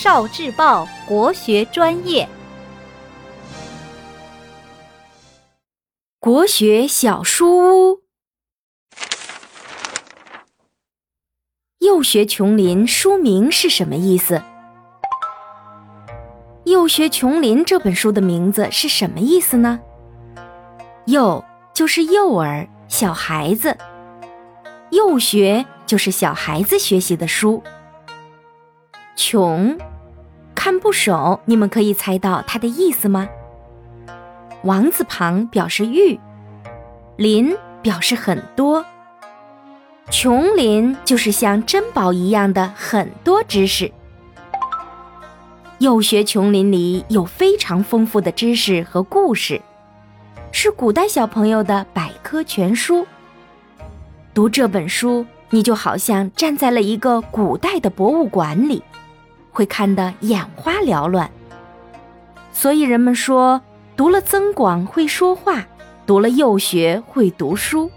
少智报国学专业，国学小书屋，幼学琼林书名是什么意思？幼学琼林这本书的名字是什么意思呢？幼就是幼儿、小孩子，幼学就是小孩子学习的书。穷，看不熟，你们可以猜到它的意思吗？王字旁表示玉，林表示很多，琼林就是像珍宝一样的很多知识。幼学琼林里有非常丰富的知识和故事。是古代小朋友的百科全书。读这本书，你就好像站在了一个古代的博物馆里，会看得眼花缭乱。所以人们说，读了增广会说话，读了幼学会读书。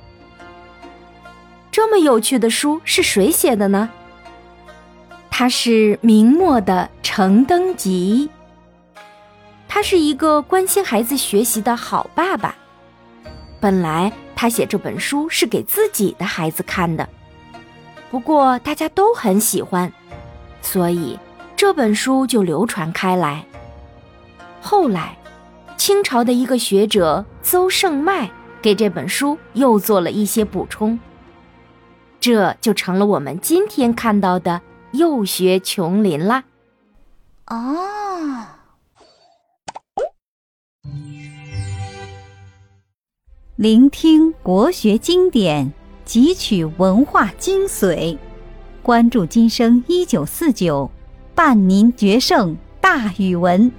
这么有趣的书是谁写的呢？他是明末的程登吉。他是一个关心孩子学习的好爸爸。本来他写这本书是给自己的孩子看的，不过大家都很喜欢，所以这本书就流传开来。后来，清朝的一个学者邹胜迈给这本书又做了一些补充，这就成了我们今天看到的《幼学琼林》啦。哦。聆听国学经典，汲取文化精髓，关注今生一九四九，伴您决胜大语文。